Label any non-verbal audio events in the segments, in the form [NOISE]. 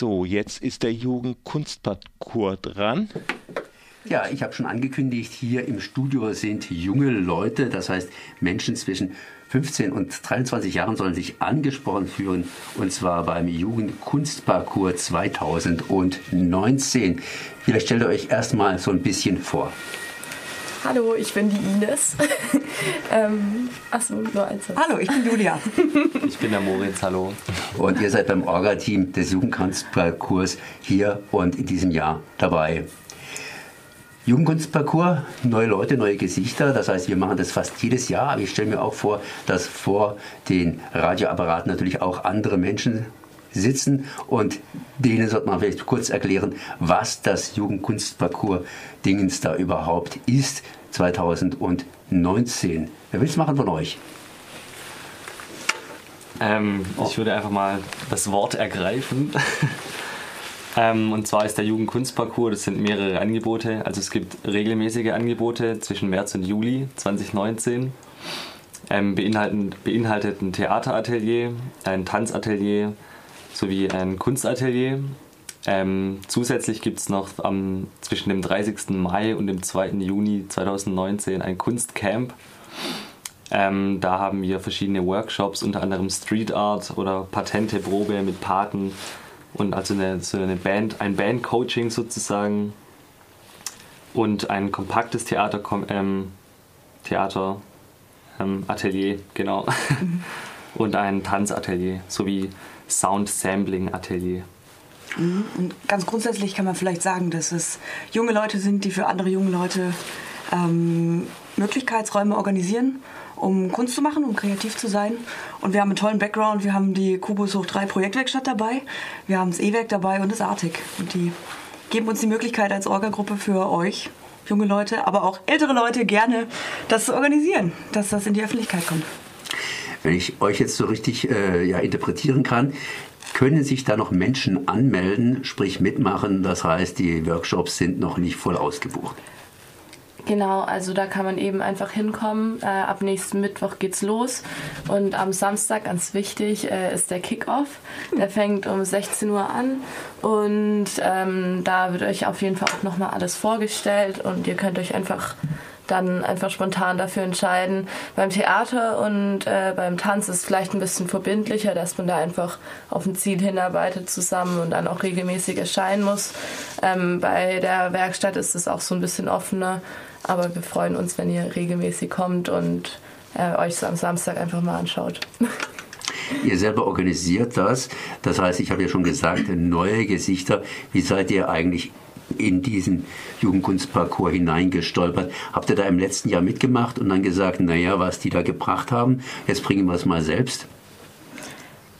So, jetzt ist der Jugendkunstparcours dran. Ja, ich habe schon angekündigt, hier im Studio sind junge Leute, das heißt Menschen zwischen 15 und 23 Jahren sollen sich angesprochen fühlen und zwar beim Jugendkunstparcours 2019. Vielleicht stellt ihr euch erstmal so ein bisschen vor. Hallo, ich bin die Ines. [LAUGHS] ähm, achso, nur eins. Hallo, ich bin Julia. [LAUGHS] ich bin der Moritz, hallo. Und ihr seid beim Orga-Team des Jugendkunstparcours hier und in diesem Jahr dabei. Jugendkunstparcours, neue Leute, neue Gesichter. Das heißt, wir machen das fast jedes Jahr. Aber ich stelle mir auch vor, dass vor den Radioapparaten natürlich auch andere Menschen sitzen und denen sollte man vielleicht kurz erklären, was das Jugendkunstparcours Dingens da überhaupt ist 2019. Wer will es machen von euch? Ähm, oh. Ich würde einfach mal das Wort ergreifen. [LAUGHS] ähm, und zwar ist der Jugendkunstparcours, das sind mehrere Angebote. Also es gibt regelmäßige Angebote zwischen März und Juli 2019. Ähm, beinhalten, beinhaltet ein Theateratelier, ein Tanzatelier, sowie ein Kunstatelier. Ähm, zusätzlich gibt es noch am, zwischen dem 30. Mai und dem 2. Juni 2019 ein Kunstcamp. Ähm, da haben wir verschiedene Workshops, unter anderem Street Art oder Patenteprobe mit Paten und also eine, so eine Band, ein Bandcoaching sozusagen und ein kompaktes Theater, ähm, Theater ähm, Atelier, genau. [LAUGHS] und ein Tanzatelier sowie Sound Sampling Atelier. Mhm. Und ganz grundsätzlich kann man vielleicht sagen, dass es junge Leute sind, die für andere junge Leute ähm, Möglichkeitsräume organisieren, um Kunst zu machen, um kreativ zu sein. Und wir haben einen tollen Background. Wir haben die Kubus Hoch 3 Projektwerkstatt dabei, wir haben das E-Werk dabei und das Artig. Und die geben uns die Möglichkeit als Orga-Gruppe für euch, junge Leute, aber auch ältere Leute, gerne das zu organisieren, dass das in die Öffentlichkeit kommt. Wenn ich euch jetzt so richtig äh, ja, interpretieren kann, können sich da noch Menschen anmelden, sprich mitmachen. Das heißt, die Workshops sind noch nicht voll ausgebucht. Genau, also da kann man eben einfach hinkommen. Äh, ab nächsten Mittwoch geht's los und am Samstag, ganz wichtig, äh, ist der Kickoff. Der fängt um 16 Uhr an und ähm, da wird euch auf jeden Fall auch nochmal alles vorgestellt und ihr könnt euch einfach dann einfach spontan dafür entscheiden. Beim Theater und äh, beim Tanz ist es vielleicht ein bisschen verbindlicher, dass man da einfach auf ein Ziel hinarbeitet zusammen und dann auch regelmäßig erscheinen muss. Ähm, bei der Werkstatt ist es auch so ein bisschen offener, aber wir freuen uns, wenn ihr regelmäßig kommt und äh, euch am Samstag einfach mal anschaut. [LAUGHS] Ihr selber organisiert das. Das heißt, ich habe ja schon gesagt, neue Gesichter. Wie seid ihr eigentlich in diesen Jugendkunstparcours hineingestolpert. Habt ihr da im letzten Jahr mitgemacht und dann gesagt, naja, was die da gebracht haben, jetzt bringen wir es mal selbst?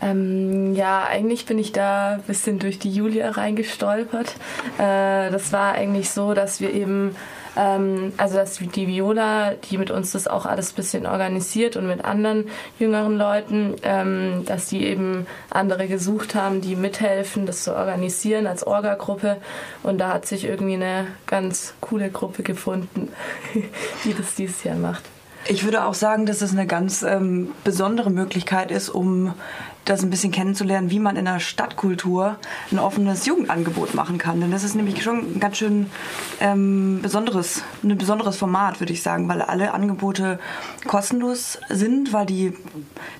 Ähm, ja, eigentlich bin ich da ein bisschen durch die Julia reingestolpert. Äh, das war eigentlich so, dass wir eben ähm, also dass die Viola, die mit uns das auch alles ein bisschen organisiert und mit anderen jüngeren Leuten, ähm, dass die eben andere gesucht haben, die mithelfen, das zu organisieren als Orga-Gruppe. Und da hat sich irgendwie eine ganz coole Gruppe gefunden, [LAUGHS] die das dieses Jahr macht. Ich würde auch sagen, dass es eine ganz ähm, besondere Möglichkeit ist, um das ein bisschen kennenzulernen, wie man in der Stadtkultur ein offenes Jugendangebot machen kann. Denn das ist nämlich schon ein ganz schön ähm, besonderes, ein besonderes Format, würde ich sagen, weil alle Angebote kostenlos sind, weil die,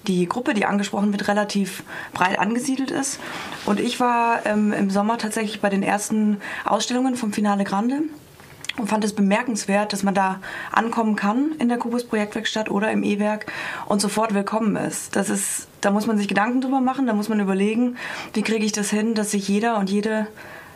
die Gruppe, die angesprochen wird, relativ breit angesiedelt ist. Und ich war ähm, im Sommer tatsächlich bei den ersten Ausstellungen vom Finale Grande und fand es bemerkenswert, dass man da ankommen kann in der Kubus Projektwerkstatt oder im E-Werk und sofort willkommen ist. Das ist, da muss man sich Gedanken drüber machen, da muss man überlegen, wie kriege ich das hin, dass sich jeder und jede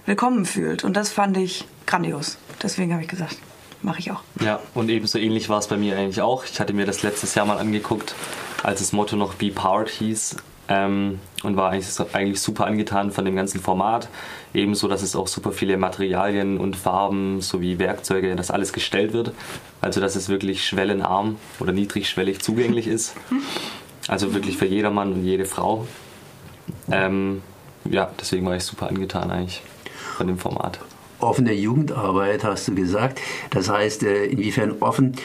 willkommen fühlt. Und das fand ich grandios. Deswegen habe ich gesagt, mache ich auch. Ja, und ebenso ähnlich war es bei mir eigentlich auch. Ich hatte mir das letztes Jahr mal angeguckt, als das Motto noch Be Powered hieß. Ähm, und war eigentlich, eigentlich super angetan von dem ganzen Format. Ebenso, dass es auch super viele Materialien und Farben sowie Werkzeuge, dass alles gestellt wird. Also, dass es wirklich schwellenarm oder niedrigschwellig zugänglich ist. [LAUGHS] Also wirklich für jedermann und jede Frau. Ähm, ja, deswegen war ich super angetan eigentlich von dem Format. Offene Jugendarbeit hast du gesagt. Das heißt, äh, inwiefern offen?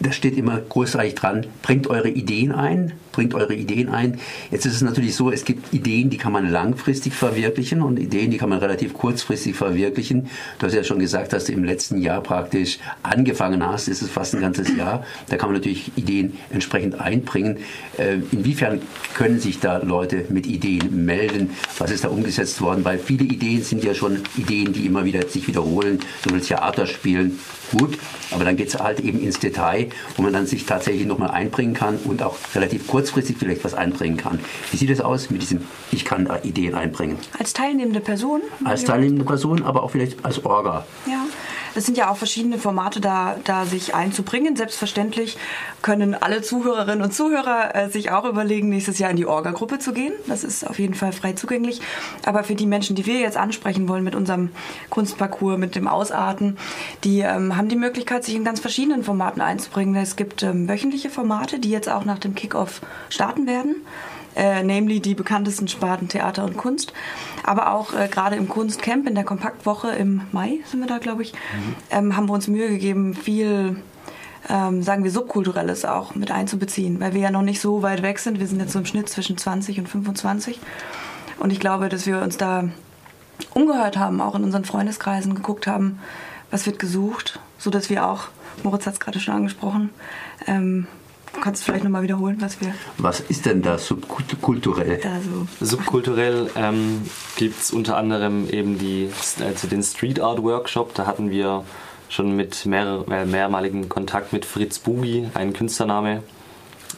Das steht immer großartig dran. Bringt eure Ideen ein, bringt eure Ideen ein. Jetzt ist es natürlich so, es gibt Ideen, die kann man langfristig verwirklichen und Ideen, die kann man relativ kurzfristig verwirklichen. Du hast ja schon gesagt, dass du im letzten Jahr praktisch angefangen hast, ist es fast ein ganzes Jahr. Da kann man natürlich Ideen entsprechend einbringen. Äh, inwiefern können sich da Leute mit Ideen melden? Was ist da umgesetzt worden? Weil viele Ideen sind ja schon Ideen, die immer wieder sich wiederholen. So will Theater spielen, gut, aber dann geht es halt eben ins Detail, wo man dann sich tatsächlich nochmal einbringen kann und auch relativ kurzfristig vielleicht was einbringen kann. Wie sieht es aus mit diesem, ich kann da Ideen einbringen? Als teilnehmende Person? Als teilnehmende Person, aber auch vielleicht als Orga. Ja. Es sind ja auch verschiedene Formate da, da sich einzubringen. Selbstverständlich können alle Zuhörerinnen und Zuhörer äh, sich auch überlegen, nächstes Jahr in die Orga-Gruppe zu gehen. Das ist auf jeden Fall frei zugänglich. Aber für die Menschen, die wir jetzt ansprechen wollen mit unserem Kunstparcours, mit dem Ausarten, die ähm, haben die Möglichkeit, sich in ganz verschiedenen Formaten einzubringen. Es gibt ähm, wöchentliche Formate, die jetzt auch nach dem Kickoff starten werden äh, namely die bekanntesten Sparten Theater und Kunst. Aber auch äh, gerade im Kunstcamp in der Kompaktwoche im Mai sind wir da, glaube ich, mhm. ähm, haben wir uns Mühe gegeben, viel ähm, sagen wir, Subkulturelles auch mit einzubeziehen, weil wir ja noch nicht so weit weg sind. Wir sind jetzt so im Schnitt zwischen 20 und 25. Und ich glaube, dass wir uns da umgehört haben, auch in unseren Freundeskreisen geguckt haben, was wird gesucht, so dass wir auch, Moritz hat es gerade schon angesprochen, ähm, kannst du vielleicht nochmal wiederholen, was wir. Was ist denn da subkulturell? Also. Subkulturell ähm, gibt es unter anderem eben die, also den Street Art Workshop. Da hatten wir schon mit mehr, äh, mehrmaligen Kontakt mit Fritz Bugi, ein Künstlername.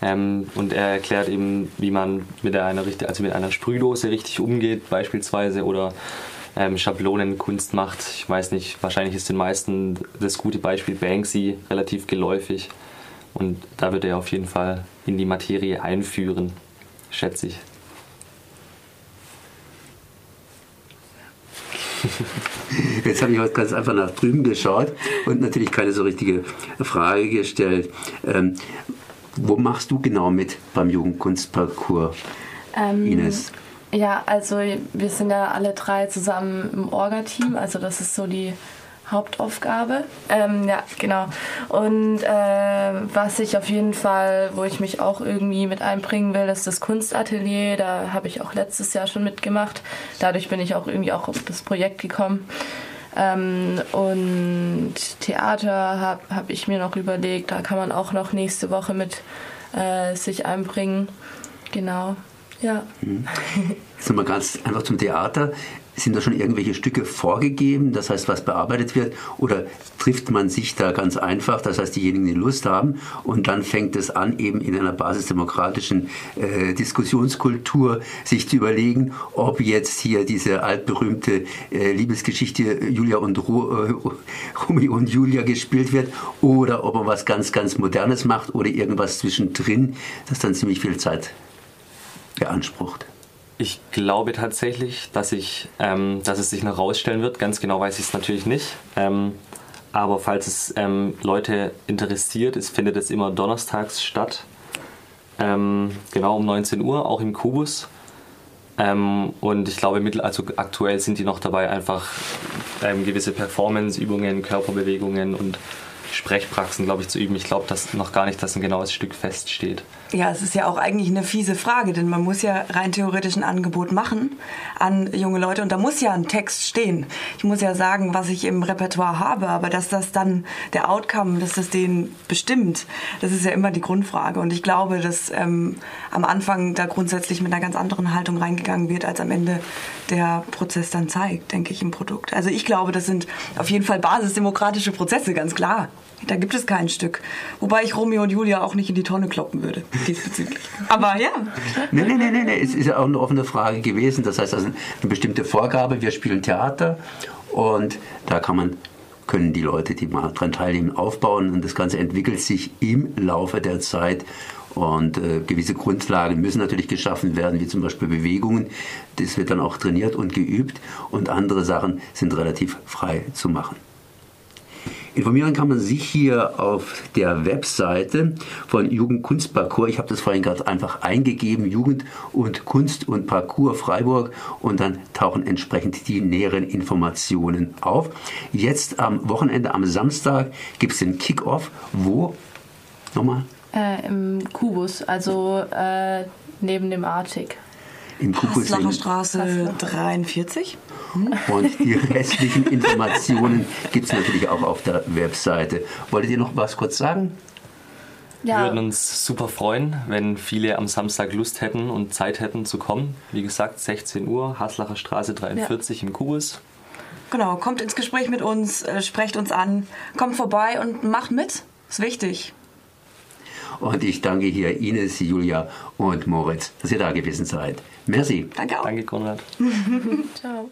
Ähm, und er erklärt eben, wie man mit einer, also mit einer Sprühdose richtig umgeht, beispielsweise, oder ähm, Schablonenkunst macht. Ich weiß nicht, wahrscheinlich ist den meisten das gute Beispiel Banksy relativ geläufig. Und da wird er auf jeden Fall in die Materie einführen, schätze ich. [LAUGHS] Jetzt habe ich heute ganz einfach nach drüben geschaut und natürlich keine so richtige Frage gestellt. Ähm, wo machst du genau mit beim Jugendkunstparcours, ähm, Ines? Ja, also wir sind ja alle drei zusammen im Orga-Team. Also das ist so die Hauptaufgabe. Ähm, ja, genau. Und äh, was ich auf jeden Fall, wo ich mich auch irgendwie mit einbringen will, ist das Kunstatelier. Da habe ich auch letztes Jahr schon mitgemacht. Dadurch bin ich auch irgendwie auch auf das Projekt gekommen. Ähm, und Theater habe hab ich mir noch überlegt, da kann man auch noch nächste Woche mit äh, sich einbringen. Genau. Ja. Mhm. Jetzt nochmal ganz einfach zum Theater. Sind da schon irgendwelche Stücke vorgegeben, das heißt, was bearbeitet wird? Oder trifft man sich da ganz einfach, das heißt, diejenigen, die Lust haben, und dann fängt es an, eben in einer basisdemokratischen äh, Diskussionskultur sich zu überlegen, ob jetzt hier diese altberühmte äh, Liebesgeschichte Julia und Ro, äh, Romeo und Julia gespielt wird, oder ob man was ganz, ganz Modernes macht oder irgendwas zwischendrin, das dann ziemlich viel Zeit beansprucht. Ich glaube tatsächlich, dass, ich, ähm, dass es sich noch rausstellen wird. Ganz genau weiß ich es natürlich nicht. Ähm, aber falls es ähm, Leute interessiert, es findet es immer donnerstags statt. Ähm, genau um 19 Uhr, auch im Kubus. Ähm, und ich glaube, also aktuell sind die noch dabei, einfach ähm, gewisse Performance-Übungen, Körperbewegungen und Sprechpraxen, glaube ich, zu üben. Ich glaube dass noch gar nicht, dass ein genaues Stück feststeht. Ja, es ist ja auch eigentlich eine fiese Frage, denn man muss ja rein theoretisch ein Angebot machen an junge Leute und da muss ja ein Text stehen. Ich muss ja sagen, was ich im Repertoire habe, aber dass das dann der Outcome, dass das den bestimmt, das ist ja immer die Grundfrage. Und ich glaube, dass ähm, am Anfang da grundsätzlich mit einer ganz anderen Haltung reingegangen wird, als am Ende der Prozess dann zeigt, denke ich, im Produkt. Also ich glaube, das sind auf jeden Fall basisdemokratische Prozesse, ganz klar. Da gibt es kein Stück. Wobei ich Romeo und Julia auch nicht in die Tonne kloppen würde, diesbezüglich. [LAUGHS] Aber ja. Nein, nein, nein, nee. es ist ja auch eine offene Frage gewesen. Das heißt, also eine bestimmte Vorgabe, wir spielen Theater und da kann man können die Leute, die mal daran teilnehmen, aufbauen und das Ganze entwickelt sich im Laufe der Zeit und äh, gewisse Grundlagen müssen natürlich geschaffen werden, wie zum Beispiel Bewegungen. Das wird dann auch trainiert und geübt und andere Sachen sind relativ frei zu machen. Informieren kann man sich hier auf der Webseite von Jugendkunstparcours. Ich habe das vorhin gerade einfach eingegeben, Jugend und Kunst und Parcours Freiburg und dann tauchen entsprechend die näheren Informationen auf. Jetzt am Wochenende, am Samstag, gibt es den Kickoff. Wo? Nochmal? Äh, Im Kubus, also äh, neben dem Artig. Im in- Straße 43. Und die restlichen Informationen gibt es natürlich auch auf der Webseite. Wolltet ihr noch was kurz sagen? Wir würden uns super freuen, wenn viele am Samstag Lust hätten und Zeit hätten zu kommen. Wie gesagt, 16 Uhr, Haslacher Straße 43 im Kubus. Genau, kommt ins Gespräch mit uns, äh, sprecht uns an, kommt vorbei und macht mit. Ist wichtig. Und ich danke hier Ines, Julia und Moritz, dass ihr da gewesen seid. Merci. Danke auch. Danke, Konrad. [LAUGHS] Ciao.